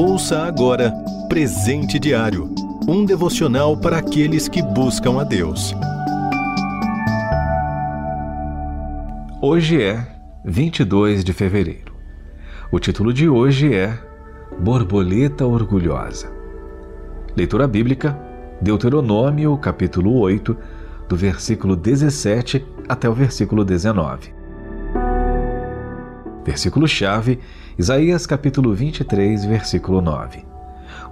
Ouça agora Presente Diário um devocional para aqueles que buscam a Deus. Hoje é 22 de fevereiro. O título de hoje é Borboleta Orgulhosa. Leitura bíblica, Deuteronômio, capítulo 8, do versículo 17 até o versículo 19. Versículo-chave, Isaías capítulo 23, versículo 9.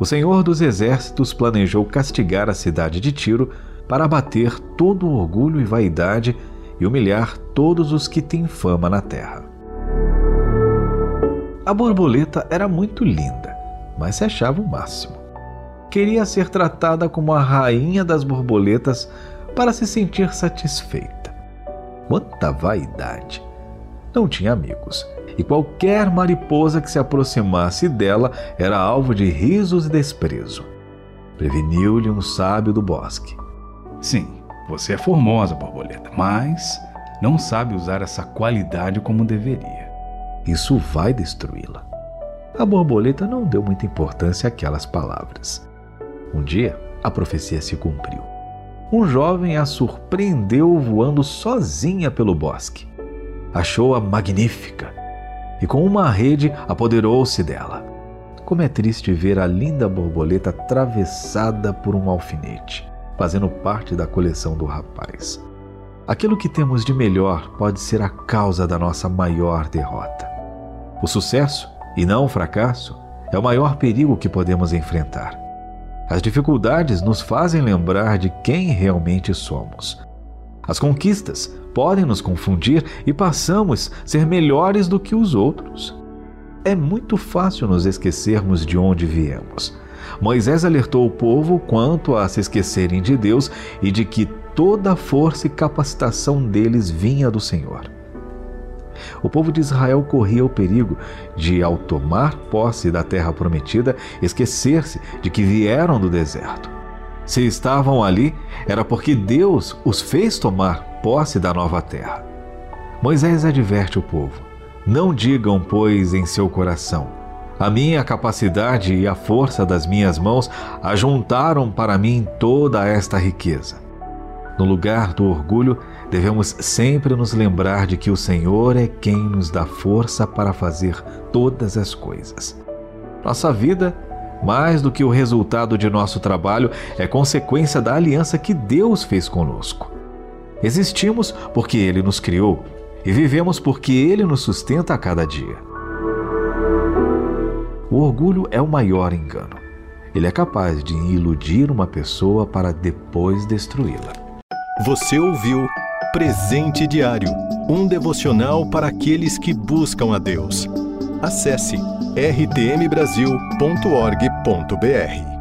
O Senhor dos Exércitos planejou castigar a cidade de Tiro para abater todo o orgulho e vaidade e humilhar todos os que têm fama na terra. A borboleta era muito linda, mas se achava o máximo. Queria ser tratada como a rainha das borboletas para se sentir satisfeita. Quanta vaidade! Não tinha amigos, e qualquer mariposa que se aproximasse dela era alvo de risos e desprezo. Preveniu-lhe um sábio do bosque. Sim, você é formosa, borboleta, mas não sabe usar essa qualidade como deveria. Isso vai destruí-la. A borboleta não deu muita importância àquelas palavras. Um dia, a profecia se cumpriu. Um jovem a surpreendeu voando sozinha pelo bosque. Achou-a magnífica e, com uma rede, apoderou-se dela. Como é triste ver a linda borboleta atravessada por um alfinete, fazendo parte da coleção do rapaz. Aquilo que temos de melhor pode ser a causa da nossa maior derrota. O sucesso, e não o fracasso, é o maior perigo que podemos enfrentar. As dificuldades nos fazem lembrar de quem realmente somos. As conquistas podem nos confundir e passamos a ser melhores do que os outros. É muito fácil nos esquecermos de onde viemos. Moisés alertou o povo quanto a se esquecerem de Deus e de que toda a força e capacitação deles vinha do Senhor. O povo de Israel corria o perigo de, ao tomar posse da terra prometida, esquecer-se de que vieram do deserto. Se estavam ali, era porque Deus os fez tomar posse da nova terra. Moisés adverte o povo: Não digam, pois, em seu coração: A minha capacidade e a força das minhas mãos ajuntaram para mim toda esta riqueza. No lugar do orgulho, devemos sempre nos lembrar de que o Senhor é quem nos dá força para fazer todas as coisas. Nossa vida, mais do que o resultado de nosso trabalho, é consequência da aliança que Deus fez conosco. Existimos porque Ele nos criou e vivemos porque Ele nos sustenta a cada dia. O orgulho é o maior engano. Ele é capaz de iludir uma pessoa para depois destruí-la. Você ouviu Presente Diário um devocional para aqueles que buscam a Deus. Acesse rtmbrasil.org.br.